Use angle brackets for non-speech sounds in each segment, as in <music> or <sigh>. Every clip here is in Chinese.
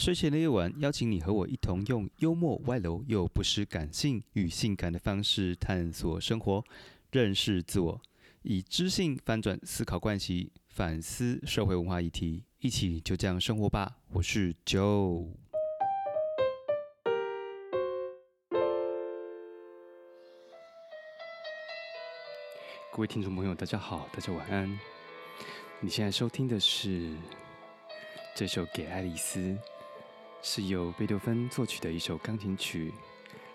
睡前的夜晚，邀请你和我一同用幽默、外露又不失感性与性感的方式探索生活，认识自我，以知性翻转思考惯习，反思社会文化议题，一起就这样生活吧。我是 Joe。各位听众朋友，大家好，大家晚安。你现在收听的是这首《给爱丽丝》，是由贝多芬作曲的一首钢琴曲，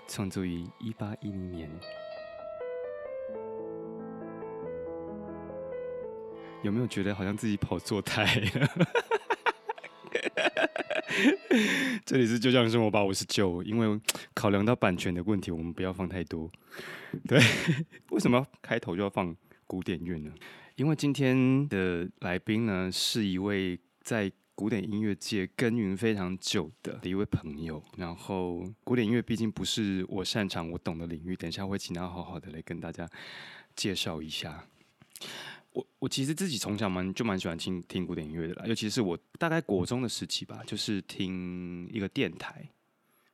创作于一八一零年。有没有觉得好像自己跑错台？<laughs> 这里是就像生活吧，我是九。因为考量到版权的问题，我们不要放太多。对，为什么开头就要放古典乐呢？因为今天的来宾呢，是一位在古典音乐界耕耘非常久的一位朋友。然后，古典音乐毕竟不是我擅长、我懂的领域，等一下会请他好好的来跟大家介绍一下。我我其实自己从小蛮就蛮喜欢听听古典音乐的啦，尤其是我大概国中的时期吧，就是听一个电台。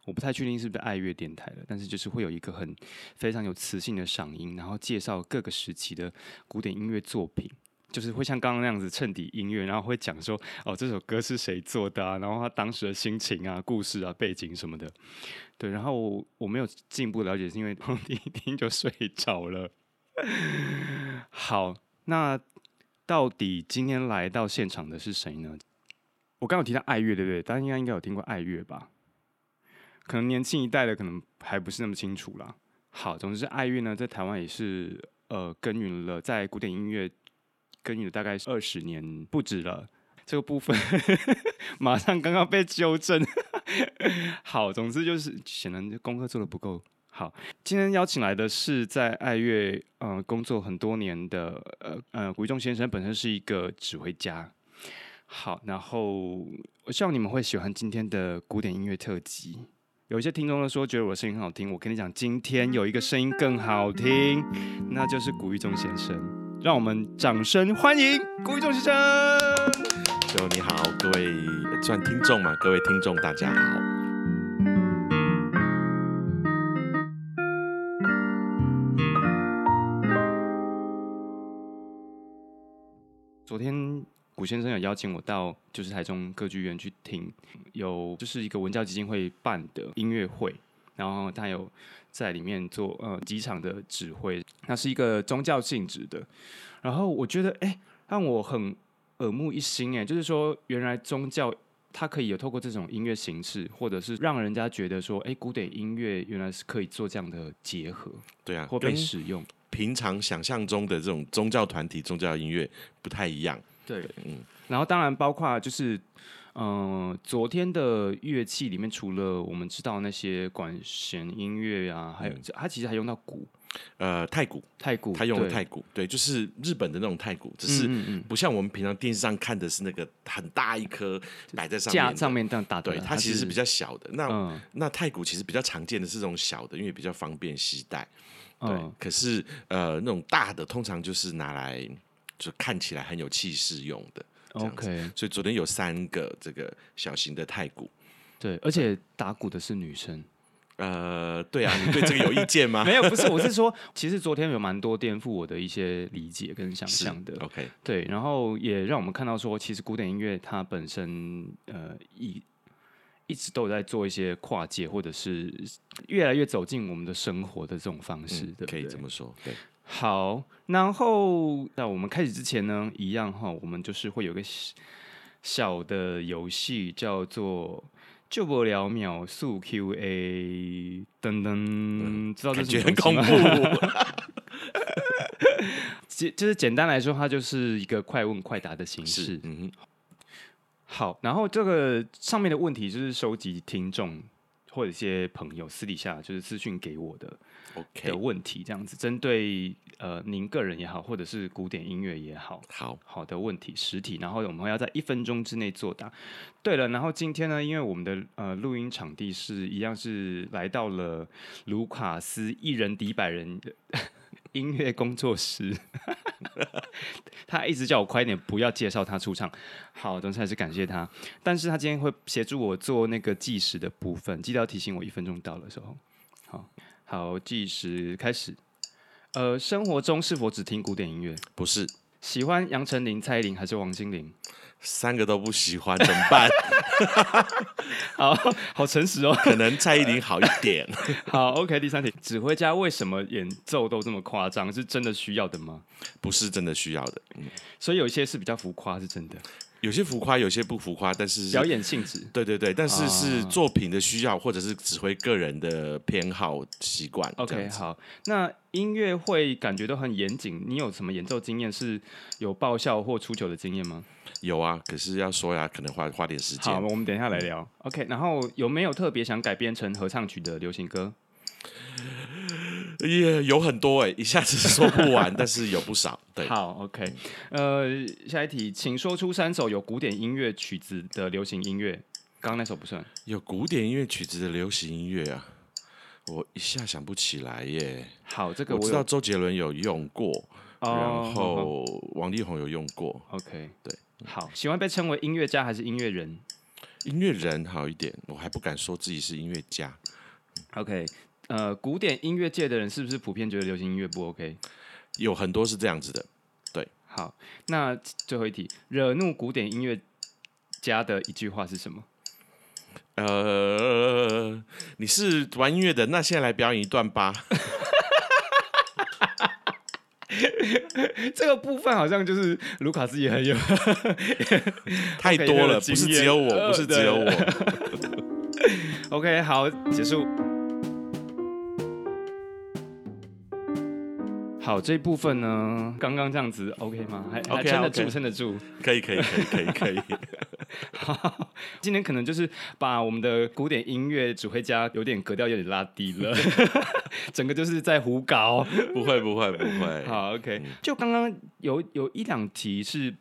我不太确定是不是爱乐电台了，但是就是会有一个很非常有磁性的嗓音，然后介绍各个时期的古典音乐作品，就是会像刚刚那样子衬底音乐，然后会讲说哦这首歌是谁做的啊，然后他当时的心情啊、故事啊、背景什么的。对，然后我没有进一步了解，是因为 <laughs> 听一听就睡着了。好，那到底今天来到现场的是谁呢？我刚有提到爱乐，对不对？大家应该应该有听过爱乐吧？可能年轻一代的可能还不是那么清楚啦。好，总之爱乐呢，在台湾也是呃耕耘了，在古典音乐耕耘了大概二十年不止了。这个部分 <laughs> 马上刚刚被纠正。<laughs> 好，总之就是显然功课做的不够好。今天邀请来的是在爱乐呃工作很多年的呃呃古玉仲先生，本身是一个指挥家。好，然后我希望你们会喜欢今天的古典音乐特辑。有一些听众都说觉得我的声音很好听，我跟你讲，今天有一个声音更好听，那就是古玉中先生。让我们掌声欢迎古宇仲先生。就你好，各位算听众嘛，各位听众大家好。昨天古先生有邀请我到就是台中歌剧院去听，有就是一个文教基金会办的音乐会，然后他有在里面做呃几场的指挥，那是一个宗教性质的，然后我觉得哎让我很耳目一新哎，就是说原来宗教它可以有透过这种音乐形式，或者是让人家觉得说哎古典音乐原来是可以做这样的结合对啊，或被使用，平常想象中的这种宗教团体、宗教音乐不太一样。对，嗯，然后当然包括就是，嗯、昨天的乐器里面，除了我们知道那些管弦音乐啊，还有、它其实还用到鼓、呃，太鼓，太鼓，他用了太鼓，对，就是日本的那种太鼓，只是不像我们平常电视上看的是那个很大一颗摆在上面架上面这样打，对，它其实是比较小的。那、嗯那太鼓其实比较常见的是这种小的，因为比较方便携带。对，嗯可是呃，那种大的通常就是拿来就看起来很有气势用的。这样子 OK，所以昨天有三个这个小型的太鼓。对，而且打鼓的是女生，呃，对啊，你对这个有意见吗？<laughs> 没有，不是，我是说，其实昨天有蛮多颠覆我的一些理解跟想象的，OK，对，然后也让我们看到说，其实古典音乐它本身呃一一直都有在做一些跨界，或者是越来越走进我们的生活的这种方式，嗯对不对？可以这么说。对，好，然后在我们开始之前呢，一样哈，我们就是会有个小小的游戏，叫做。救不了秒速 Q&A，噔噔，知道这感是什么吗怖。<laughs> 简就是简单来说，它就是一个快问快答的形式，。嗯哼，好，然后这个上面的问题就是收集听众或者一些朋友私底下就是私讯给我的 OK，的问题，这样子针对呃您个人也好，或者是古典音乐也好，好，好的问题实体，然后我们要在一分钟之内作答。对了，然后今天呢，因为我们的呃录音场地是一样是来到了卢卡斯一人抵百人的音乐工作室，<laughs> 他一直叫我快点不要介绍他出场。好，总之还是感谢他。但是他今天会协助我做那个计时的部分，记得要提醒我一分钟到的时候。好，好，计时开始。呃，生活中是否只听古典音乐？不是，喜欢杨丞琳、蔡依林还是王心凌？三个都不喜欢，怎么办？<laughs> 好好诚实哦，<laughs> 可能蔡依林好一点。<laughs> 好，OK。第三题，指挥家为什么演奏都这么夸张？是真的需要的吗？不是真的需要的，嗯，所以有一些是比较浮夸，是真的。有些浮夸，有些不浮夸，但是表演性质。对对对，但是是作品的需要，或者是指挥个人的偏好习惯。OK，好。那音乐会感觉都很严谨，你有什么演奏经验是有爆笑或出糗的经验吗？有啊，可是要说呀，可能花花点时间。好，我们等一下来聊。OK，然后有没有特别想改编成合唱曲的流行歌？也有很多哎，一下子说不完，<laughs> 但是有不少。对，好，OK，呃，下一题，请说出三首有古典音乐曲子的流行音乐。刚刚那首不算。有古典音乐曲子的流行音乐啊，我一下想不起来耶。好，这个我知道周杰伦有用过，然后王力宏有用过。OK，对。好，喜欢被称为音乐家还是音乐人？音乐人好一点，我还不敢说自己是音乐家。OK，呃，古典音乐界的人是不是普遍觉得流行音乐不 OK？有很多是这样子的。对，好，那最后一题，惹怒古典音乐家的一句话是什么？呃，你是玩音乐的，那现在来表演一段吧。<laughs> 这个部分好像就是卢卡斯也很有，<laughs> 太多了，<laughs> 不是只有我，不是只有我。OK，好，结束。好，这一部分呢，刚刚这样子 OK 吗？还还撑得住，撑得住？可以，可以，可以，可以，可以。<laughs> 好，今天可能就是把我们的古典音乐指挥家有点格调有点拉低了，<laughs> 整个就是在胡搞。不会，不会，不会。好，OK。就刚刚有有一两题是。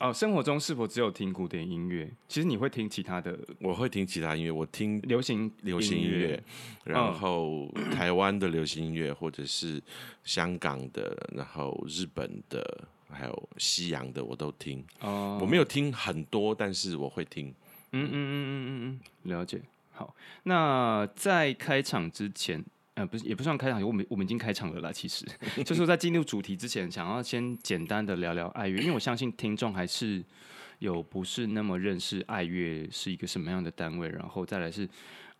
哦，生活中是否只有听古典音乐？其实你会听其他的？我会听其他音乐，我听流行流行音乐，然后台湾的流行音乐，或者是香港的，然后日本的，还有西洋的，我都听。哦，我没有听很多，但是我会听。嗯嗯嗯嗯嗯嗯，了解。好，那在开场之前。呃，不是，也不算开场，我们我们已经开场了啦。其实，<laughs> 就是在进入主题之前，想要先简单的聊聊爱乐，因为我相信听众还是有不是那么认识爱乐是一个什么样的单位，然后再来是。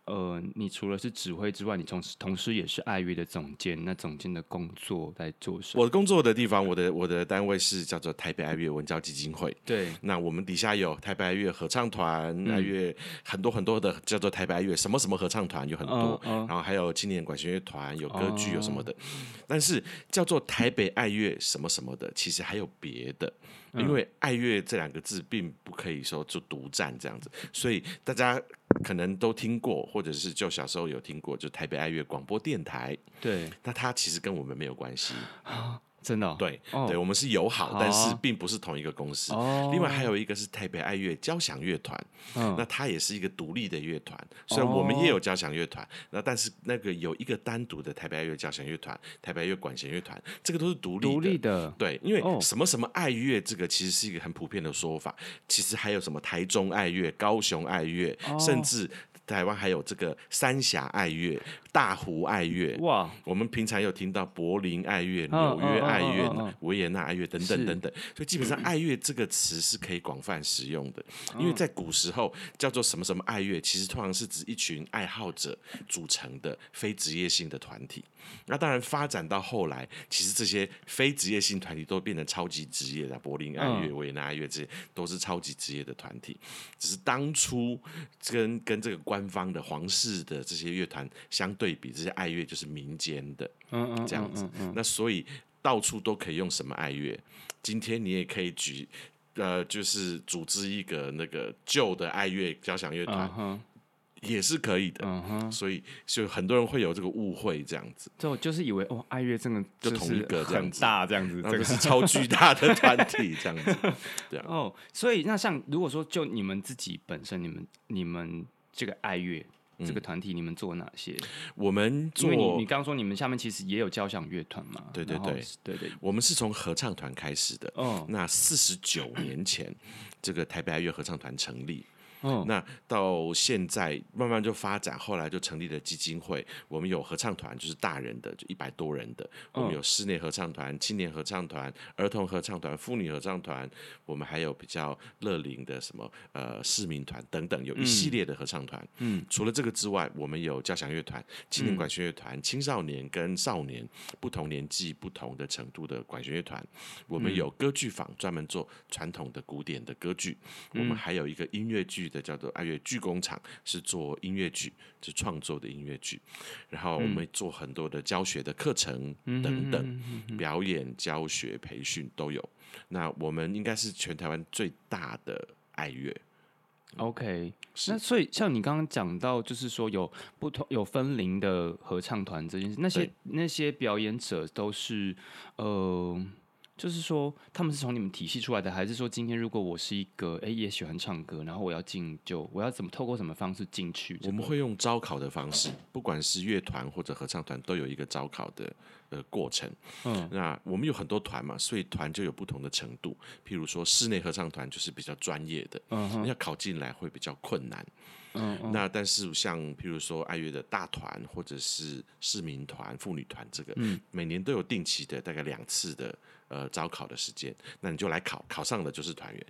呃，你除了是指挥之外，你同时同时也是爱乐的总监。那总监的工作在做什么？我的工作的地方，我的我的单位是叫做台北爱乐文教基金会。对，那我们底下有台北爱乐合唱团，爱乐很多很多的叫做台北爱乐什么什么合唱团有很多，然后还有青年管弦乐团，有歌剧有什么的。<laughs> 但是叫做台北爱乐什么什么的，其实还有别的。因为爱乐这两个字并不可以说就独占这样子，所以大家可能都听过，或者是就小时候有听过，就台北爱乐广播电台。对，那它其实跟我们没有关系。真的对，对我们是友好，但是并不是同一个公司。另外还有一个是台北爱乐交响乐团，那它也是一个独立的乐团。虽然我们也有交响乐团，那但是那个有一个单独的台北爱乐交响乐团、台北爱乐管弦乐团，这个都是独立独立的。对，因为什么什么爱乐，这个其实是一个很普遍的说法。其实还有什么台中爱乐、高雄爱乐，甚至。台湾还有这个三峡爱乐、大湖爱乐哇，我们平常有听到柏林爱乐、纽约爱乐、维也纳爱乐等等等等，所以基本上爱乐这个词是可以广泛使用的。因为在古时候叫做什么什么爱乐，其实通常是指一群爱好者组成的非职业性的团体。那当然发展到后来，其实这些非职业性团体都变成超级职业的，柏林爱乐、维也纳爱乐这些都是超级职业的团体。只是当初跟跟这个官方的皇室的这些乐团相对比，这些爱乐就是民间的，嗯嗯，这样子。那所以到处都可以用什么爱乐？今天你也可以举，呃，就是组织一个那个旧的爱乐交响乐团。也是可以的，嗯哼，所以就很多人会有这个误会，这样子，就就是以为哦，爱乐真的就同一个很大这样子，这个是超巨大的团体这样子，对啊。哦，所以那像如果说就你们自己本身，你们你们这个爱乐，这个团体你们做哪些？我们因做为你你刚刚说你们下面其实也有交响乐团嘛，然后对对对对对，我们是从合唱团开始的。哦那四十九年前，这个台北爱乐合唱团成立。哦那到现在慢慢就发展，后来就成立了基金会。我们有合唱团，就是大人的，就一百多人的；我们有室内合唱团、青年合唱团、儿童合唱团、妇女合唱团。我们还有比较乐龄的什么呃市民团等等，有一系列的合唱团。嗯，除了这个之外，我们有交响乐团、青年管弦乐团、青少年跟少年不同年纪、不同的程度的管弦乐团。我们有歌剧坊，专门做传统的古典的歌剧。我们还有一个音乐剧的，叫做爱乐剧工厂，是做音乐剧，是创作的音乐剧。然后我们做很多的教学的课程等等，表演、教学、培训都有。那我们应该是全台湾最大的爱乐。OK，那所以像你刚刚讲到，就是说有不同有分龄的合唱团这件事，那些那些表演者都是呃，就是说他们是从你们体系出来的，还是说今天如果我是一个哎、也喜欢唱歌，然后我要进就我要怎么透过什么方式进去、这个？我们会用招考的方式，不管是乐团或者合唱团，都有一个招考的呃过程。嗯那我们有很多团嘛，所以团就有不同的程度。譬如说室内合唱团就是比较专业的，嗯要考进来会比较困难。嗯嗯那但是像譬如说爱乐的大团或者是市民团、妇女团，这个、嗯每年都有定期的大概两次的呃招考的时间，那你就来考，考上了就是团员，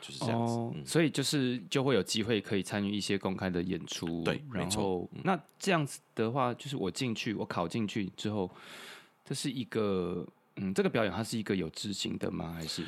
就是这样子。哦，所以就是就会有机会可以参与一些公开的演出，对没错然后那这样子的话，就是我进去，我考进去之后，这是一个嗯，这个表演它是一个有执行的吗？还是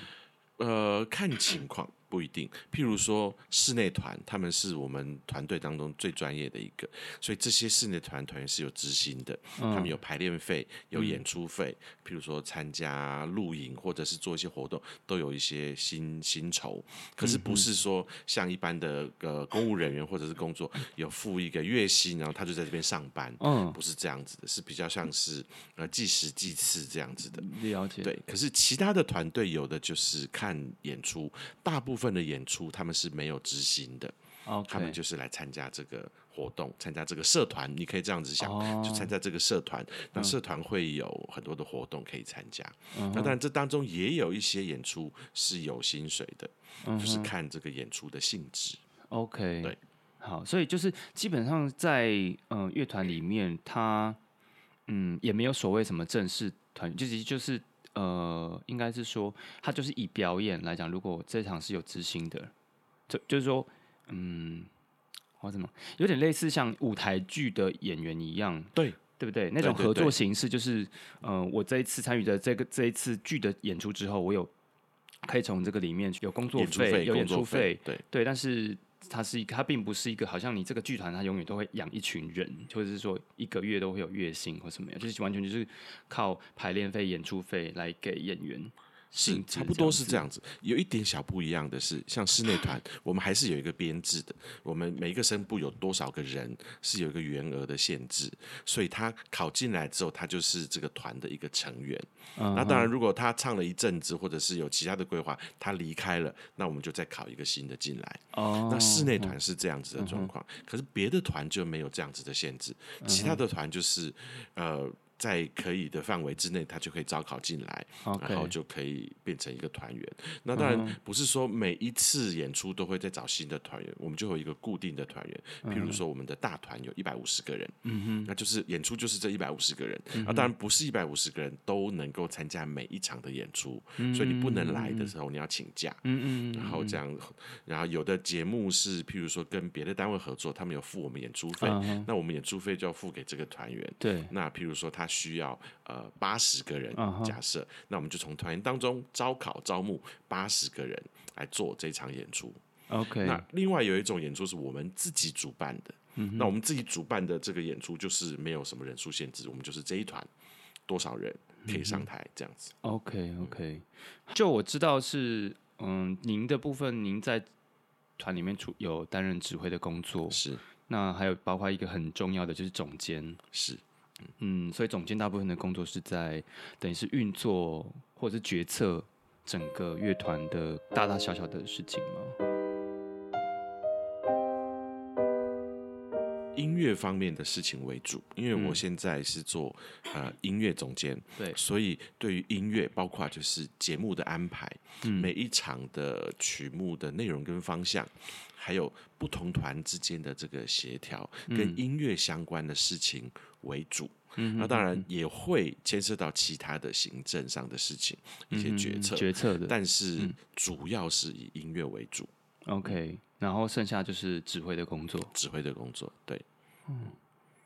呃，看情况不一定。譬如说室内团，他们是我们团队当中最专业的一个，所以这些室内团团员是有执行的，他们有排练费，有演出费。譬如说参加露营或者是做一些活动，都有一些薪薪酬。可是不是说像一般的呃公务人员或者是工作有付一个月薪，然后他就在这边上班。嗯，不是这样子的，是比较像是呃计时计次这样子的。了解？对，可是其他的团队有的就是看演出，大部分的演出他们是没有执行的，他们就是来参加这个活动，参加这个社团，你可以这样子想，哦。就参加这个社团。那社团会有很多的活动可以参加，嗯那当然这当中也有一些演出是有薪水的，嗯就是看这个演出的性质。OK，对，好，所以就是基本上在嗯乐团里面，他嗯也没有所谓什么正式团，就是就是呃，应该是说他就是以表演来讲，如果这场是有执行的，就就是说嗯，我怎么有点类似像舞台剧的演员一样，对。对不对？那种合作形式就是，嗯、我这一次参与的这个这一次剧的演出之后，我有可以从这个里面有工作演费、有演出费，对，对，但是它是一个，它并不是一个，好像你这个剧团它永远都会养一群人，或者是说一个月都会有月薪或什么样，就是完全就是靠排练费、演出费来给演员。是差不多是这样子，有一点小不一样的是，像室内团，我们还是有一个编制的，我们每一个声部有多少个人是有一个员额的限制，所以他考进来之后，他就是这个团的一个成员。嗯那当然，如果他唱了一阵子，或者是有其他的规划，他离开了，那我们就再考一个新的进来。哦，那室内团是这样子的状况，可是别的团就没有这样子的限制，其他的团就是呃。在可以的范围之内，他就可以招考进来然后就可以变成一个团员。那当然不是说每一次演出都会再找新的团员，我们就有一个固定的团员。譬如说我们的大团有一百五十个人，嗯哼，那就是演出就是这一百五十个人。啊，当然不是一百五十个人都能够参加每一场的演出，所以你不能来的时候你要请假。嗯嗯然后这样，然后有的节目是，譬如说跟别的单位合作，他们有付我们演出费，嗯那我们演出费就要付给这个团员。对，那譬如说他需要呃八十个人假设，那我们就从团员当中招考招募八十个人来做这场演出。OK，那另外有一种演出是我们自己主办的，嗯那我们自己主办的这个演出就是没有什么人数限制，我们就是这一团多少人可以嗯上台这样子。OK OK，就我知道是嗯，您的部分您在团里面出有担任指挥的工作，是。那还有包括一个很重要的就是总监，是，嗯，所以总监大部分的工作是在等于是运作或者是决策整个乐团的大大小小的事情吗？音乐方面的事情为主，因为我现在是做呃音乐总监，对。所以对于音乐，包括就是节目的安排，每一场的曲目的内容跟方向，还有不同团之间的这个协调，跟音乐相关的事情为主。那当然也会牵涉到其他的行政上的事情，一些决策，决策的，但是主要是以音乐为主，OK，然后剩下就是指挥的工作。指挥的工作。对，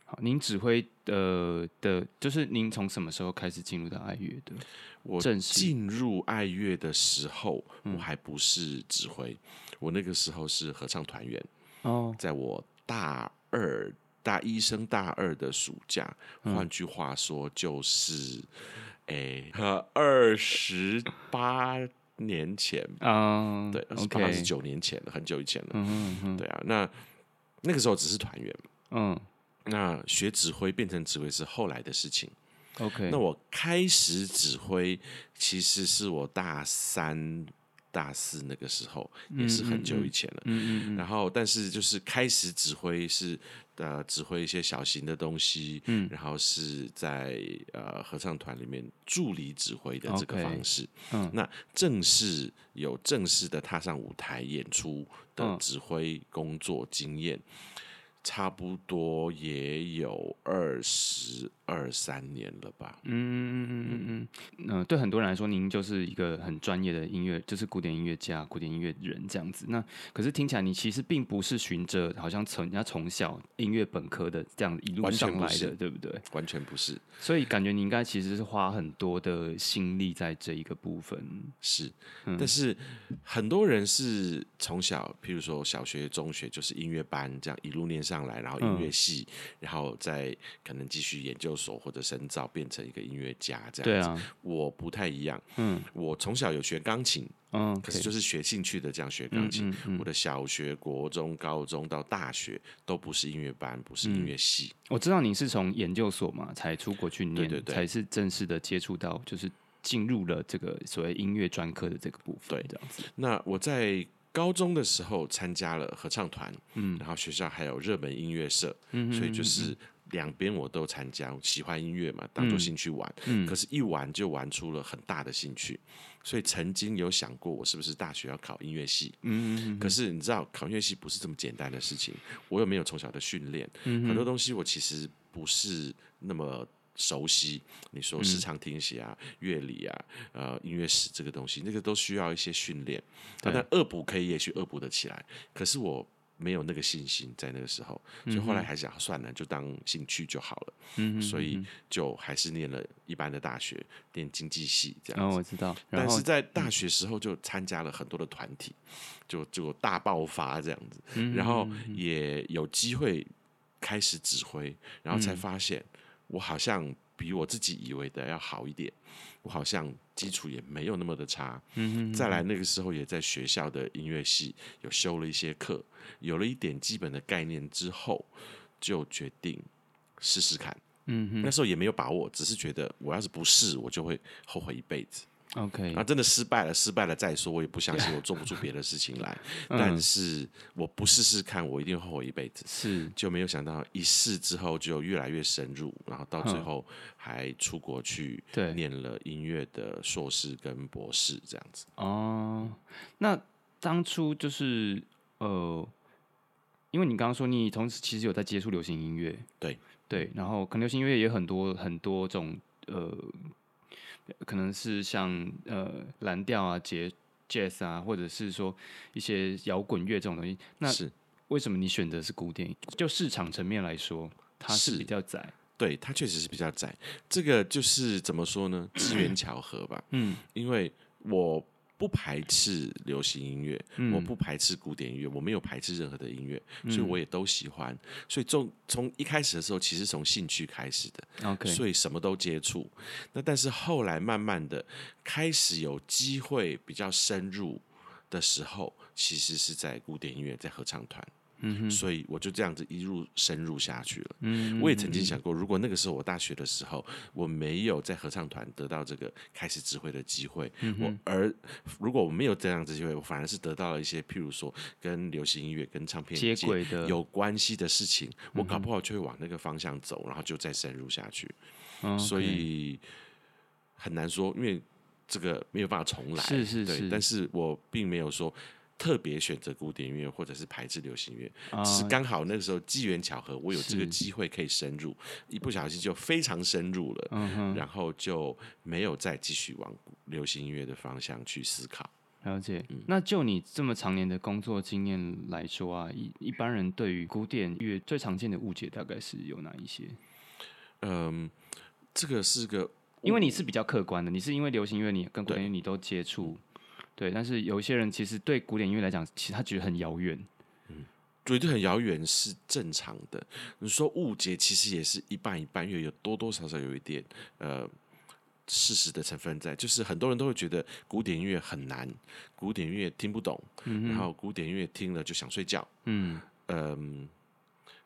好，您指挥的的，就是您从什么时候开始进入到爱乐的？我正式进入爱乐的时候，我还不是指挥，我那个时候是合唱团员。哦，在我大二、大一升大二的暑假，换句话说就是，诶、二十八年前，啊，对，二十，OK，八十九年前了，很久以前了。嗯对啊，那那个时候只是团员，嗯。那学指挥变成指挥是后来的事情。，OK，那我开始指挥，其实是我大三、大四那个时候，也是很久以前了。嗯嗯。然后，但是就是开始指挥是呃指挥一些小型的东西，嗯，然后是在呃合唱团里面助理指挥的这个方式。嗯那正式有正式的踏上舞台演出的嗯指挥工作经验。差不多也有二十二三年了吧。嗯嗯嗯嗯嗯嗯，呃，对很多人来说，您就是一个很专业的音乐，就是古典音乐家、古典音乐人这样子。那可是听起来，你其实并不是循着好像从人家从小音乐本科的这样一路上来的，对不对？完全不是，所以感觉你应该其实是花很多的心力在这一个部分。是，嗯但是很多人是从小，譬如说小学、中学就是音乐班这样一路念上来，然后音乐系，然后再可能继续研究所或者深造，变成一个音乐家这样子。对啊，我不太一样，嗯我从小有学钢琴，嗯，可是就是学兴趣的这样学钢琴。嗯嗯我的小学、国中、高中到大学都不是音乐班，不是音乐系。我知道你是从研究所嘛才出国去念，对对对才是正式的接触到，就是进入了这个所谓音乐专科的这个部分，对这样子。那我在高中的时候参加了合唱团，嗯，然后学校还有热门音乐社，嗯，所以就是两边我都参加。喜欢音乐嘛，当做兴趣玩，嗯，可是一玩就玩出了很大的兴趣，所以曾经有想过我是不是大学要考音乐系，嗯可是你知道考音乐系不是这么简单的事情，我又没有从小的训练，很多东西我其实不是那么。熟悉，你说视唱听写啊、乐理啊、呃音乐史这个东西，那个都需要一些训练。对。但恶补可以，也许恶补得起来，可是我没有那个信心在那个时候，所以后来还想算了，就当兴趣就好了。嗯所以就还是念了一般的大学，念经济系这然样子。后我知道，但是在大学时候就参加了很多的团体，就就大爆发这样子，嗯然后也有机会开始指挥，然后才发现我好像比我自己以为的要好一点，我好像基础也没有那么的差。嗯再来那个时候也在学校的音乐系有修了一些课，有了一点基本的概念之后，就决定试试看。嗯那时候也没有把握，只是觉得我要是不试，我就会后悔一辈子。OK，然后真的失败了，失败了再说，我也不相信我做不出别的事情来。<laughs> 但是我不试试看，我一定会后悔一辈子。是就没有想到一试之后就越来越深入，然后到最后还出国去对念了音乐的硕士跟博士这样子。哦。那当初就是呃，因为你刚刚说你同时其实有在接触流行音乐，对对，然后可能流行音乐也有很多很多种呃，可能是像呃蓝调啊、节 jazz 啊，或者是说一些摇滚乐这种东西。那是为什么你选择是古典？就市场层面来说，它是是比较窄。对，它确实是比较窄。这个就是怎么说呢？机缘 <clears throat> 巧合吧。嗯，因为我不排斥流行音乐，嗯我不排斥古典音乐，我没有排斥任何的音乐，所以我也都喜欢。所以从从一开始的时候，其实从兴趣开始的。OK，所以什么都接触。那但是后来慢慢的开始有机会比较深入的时候，其实是在古典音乐，在合唱团。嗯，所以我就这样子一路深入下去了。嗯，我也曾经想过，如果那个时候我大学的时候，我没有在合唱团得到这个开始指挥的机会，嗯我而如果我没有这样子机会，我反而是得到了一些，譬如说跟流行音乐、跟唱片接轨的有关系的事情，我搞不好就会往那个方向走，然后就再深入下去。嗯所以很难说，因为这个没有办法重来，对是是是但是我并没有说。特别选择古典音乐，或者是排斥流行乐，啊只是刚好那个时候机缘巧合，我有这个是机会可以深入，一不小心就非常深入了，嗯，然后就没有再继续往流行音乐的方向去思考。了解。嗯那就你这么常年的工作经验来说啊，一一般人对于古典乐最常见的误解大概是有哪一些？嗯，这个是个因为你是比较客观的，你是因为流行乐你跟古典乐你都接触，对。但是有一些人其实对古典音乐来讲，其实他觉得很遥远。觉得很遥远是正常的。你说误解，其实也是一半一半，因为有多多少少有一点呃事实的成分在。就是很多人都会觉得古典音乐很难，古典音乐听不懂，然后古典音乐听了就想睡觉。嗯嗯，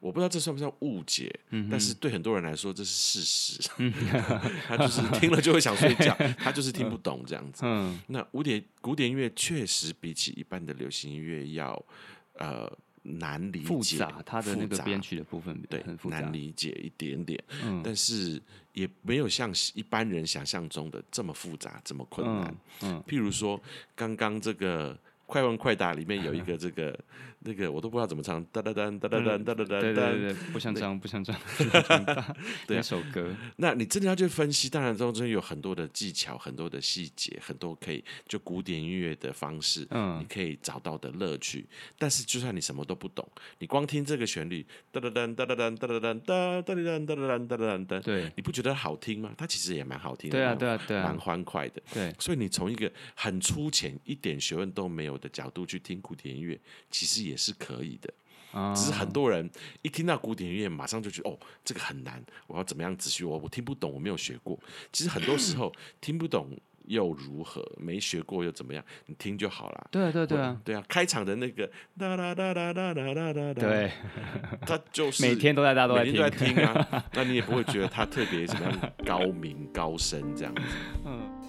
我不知道这算不算误解，但是对很多人来说这是事实。<laughs> 他就是听了就会想睡觉，他就是听不懂这样子。嗯那古典古典音乐确实比起一般的流行音乐要呃难理解，复杂，它的那个编曲的部分对难。理解一点点，嗯但是也没有像一般人想象中的这么复杂这么困难。嗯譬如说刚刚这个。快问快答里面有一个这个那个我都不知道怎么唱，哒哒哒哒哒哒哒哒哒对对。对对，不像这样，不像这样，对 <laughs> 首歌，那你真的要去分析，当然中间有很多的技巧、很多的细节、很多可以就古典音乐的方式，嗯你可以找到的乐趣。但是就算你什么都不懂，你光听这个旋律，哒哒哒哒哒哒哒哒哒哒哒哒哒哒哒哒哒，对你不觉得好听吗？它其实也蛮好听的，对啊对啊对啊蛮欢快的。对，所以你从一个很粗浅、一点学问都没有的角度去听古典音乐，其实也是可以的。啊只是很多人一听到古典音乐，马上就觉得哦，这个很难，我要怎么样仔细？我我听不懂，我没有学过。其实很多时候 <clears throat> 听不懂又如何？没学过又怎么样？你听就好了。对啊对啊对啊，对啊，开场的那个哒哒哒哒哒哒哒哒，对，他就是每天都在，大家都在每天都在听，啊，<laughs> 那你也不会觉得他特别什么样高明高深这样子。<laughs> 嗯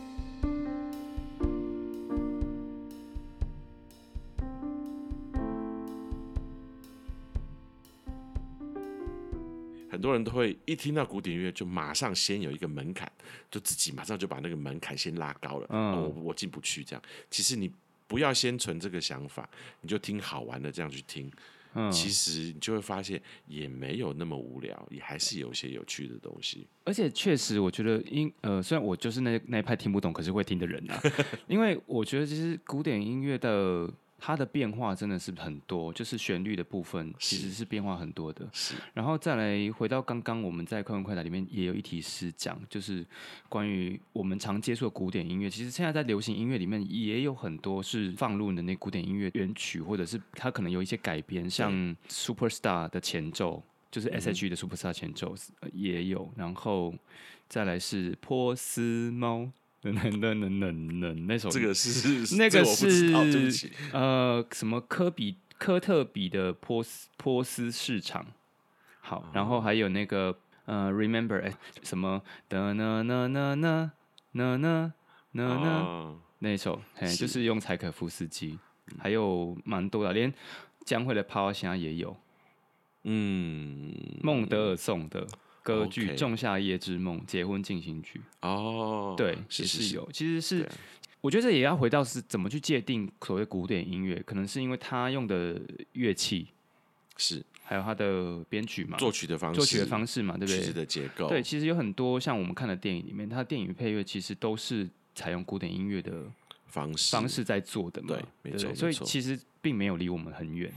多人都会一听到古典音乐就马上先有一个门槛，就自己马上就把那个门槛先拉高了，嗯哦、我我进不去这样。其实你不要先存这个想法，你就听好玩的这样去听，嗯，其实你就会发现也没有那么无聊，也还是有一些有趣的东西。而且确实，我觉得因呃，虽然我就是那那一派听不懂，可是会听的人啊，<laughs> 因为我觉得其实古典音乐的它的变化真的是很多，就是旋律的部分其实是变化很多的。是，然后再来回到刚刚我们在快问快答里面也有一题是讲，就是关于我们常接触的古典音乐，其实现在在流行音乐里面也有很多是放入的那古典音乐原曲，或者是它可能有一些改编，像 Superstar 的前奏。就是 S.H.E 的 Superstar 前奏、呃也有，然后再来是波斯猫，噔噔噔噔噔噔那首这个是那个是起。呃什么科比科特比的波斯波斯市场，好，然后还有那个呃 Remember 哎什么的呢呢呢呢呢呢呢那首，嘿，就是用柴可夫斯基，还有蛮多的，连江蕙的《抛虾》也有，嗯，孟德尔颂的歌剧仲夏夜之梦》结婚进行曲，哦，对，是是是也是。有，其实是我觉得这也要回到是怎么去界定所谓古典音乐，可能是因为他用的乐器，是。还有他的编曲嘛，作曲的方式，作曲的方式嘛，对不曲子对？的结构，对，其实有很多像我们看的电影里面，它的电影配乐其实都是采用古典音乐的方式。方。式在做的嘛，对没错所以其实并没有离我们很远。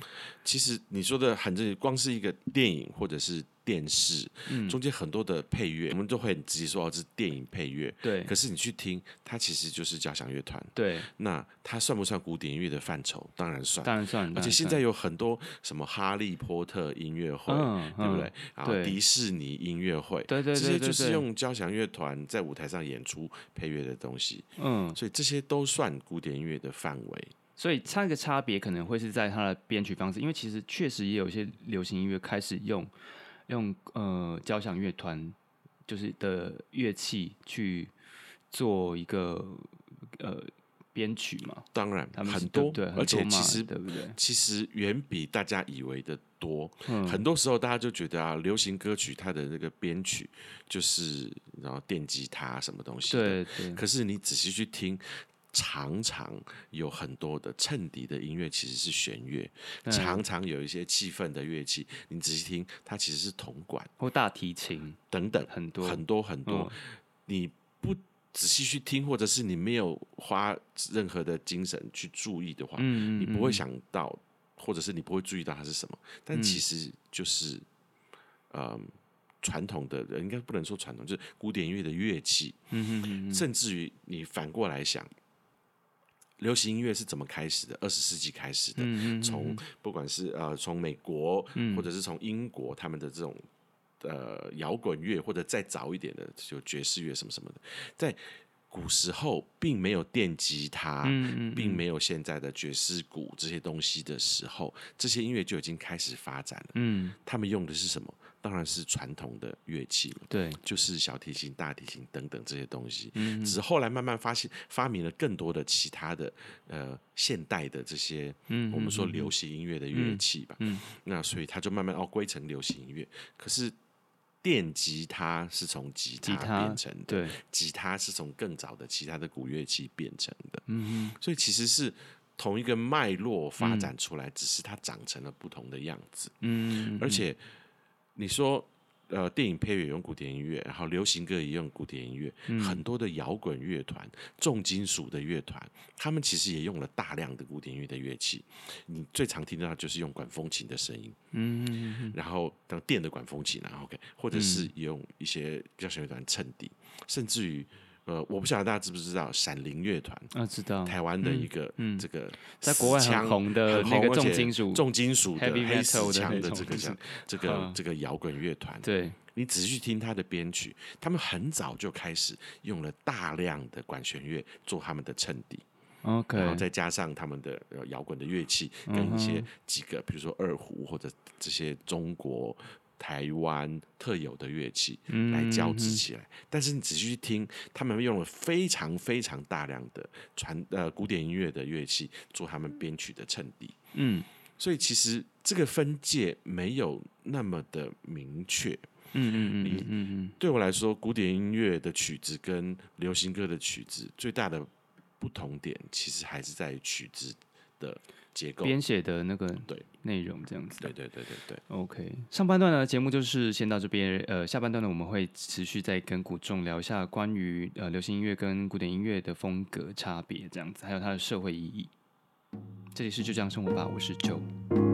其实你说的很正，光是一个电影或者是电视，嗯中间很多的配乐，我们都会很直接说哦，这是电影配乐。对可是你去听，它其实就是交响乐团。对，那它算不算古典音乐的范畴？当然算。当然算。而且现在有很多什么哈利波特音乐会，对不对？然后迪士尼音乐会，对对这些就是对对对用交响乐团在舞台上演出配乐的东西，嗯所以这些都算古典音乐的范围。所以它一个差别可能会是在它的编曲方式，因为其实确实也有一些流行音乐开始用用呃交响乐团就是的乐器去做一个呃编曲嘛，当然他们很多，对，而且其实对不对？其实远比大家以为的多。嗯很多时候大家就觉得啊，流行歌曲它的那个编曲就是然后电吉他什么东西的，对对，可是你仔细去听。常常有很多的衬底的音乐其实是弦乐，嗯常常有一些气氛的乐器，你仔细听，它其实是铜管或大提琴等等，很多很多很多。你不仔细去听，或者是你没有花任何的精神去注意的话，嗯，嗯你不会嗯想到，或者是你不会注意到它是什么。但其实就是，嗯，传统的应该不能说传统，就是古典音乐的乐器，甚至于你反过来想。流行音乐是怎么开始的？二十世纪开始的，嗯嗯嗯从不管是呃从美国，嗯或者是从英国，他们的这种呃摇滚乐，或者再早一点的就爵士乐什么什么的，在古时候并没有电吉他，嗯嗯并没有现在的爵士鼓这些东西的时候，这些音乐就已经开始发展了。嗯，他们用的是什么？当然是传统的乐器了。对，就是小提琴、大提琴等等这些东西，嗯。只是后来慢慢发现发明了更多的其他的呃现代的这些，嗯我们说流行音乐的乐器吧，嗯那所以它就慢慢哦归成流行音乐。可是电吉他是从吉他吉他变成的，对，吉他是从更早的其他的古乐器变成的，嗯所以其实是同一个脉络发展出来，只是它长成了不同的样子。嗯，而且你说，呃，电影配乐也用古典音乐，然后流行歌也用古典音乐，嗯很多的摇滚乐团、重金属的乐团，他们其实也用了大量的古典音乐的乐器。你最常听到的就是用管风琴的声音，嗯然后当电的管风琴啊，OK，或者是用一些交响乐团衬底，甚至于。呃，我不晓得大家知不知道闪灵乐团，啊，知道，台湾的一个、嗯这个在国外很红的那个重金属重金属的黑死 metal 的这个像这个嗯。这个摇滚乐团，对，你仔细去听他的编曲，他们很早就开始用了大量的管弦乐做他们的衬底，OK，然后再加上他们的呃摇滚的乐器嗯跟一些几个，比如说二胡或者这些中国。台湾特有的乐器嗯来交织起来，但是你仔细去听，他们用了非常非常大量的传呃古典音乐的乐器做他们编曲的衬底，嗯。所以其实这个分界没有那么的明确。嗯嗯嗯嗯嗯。对我来说，古典音乐的曲子跟流行歌的曲子最大的不同点，其实还是在于曲子的结构。编写的那个对内容这样子。对对对对对，OK，上半段呢节目就是先到这边，呃，下半段呢我们会持续再跟古众聊一下关于呃流行音乐跟古典音乐的风格差别这样子，还有它的社会意义。这里是就这样生活吧，我是 Joe。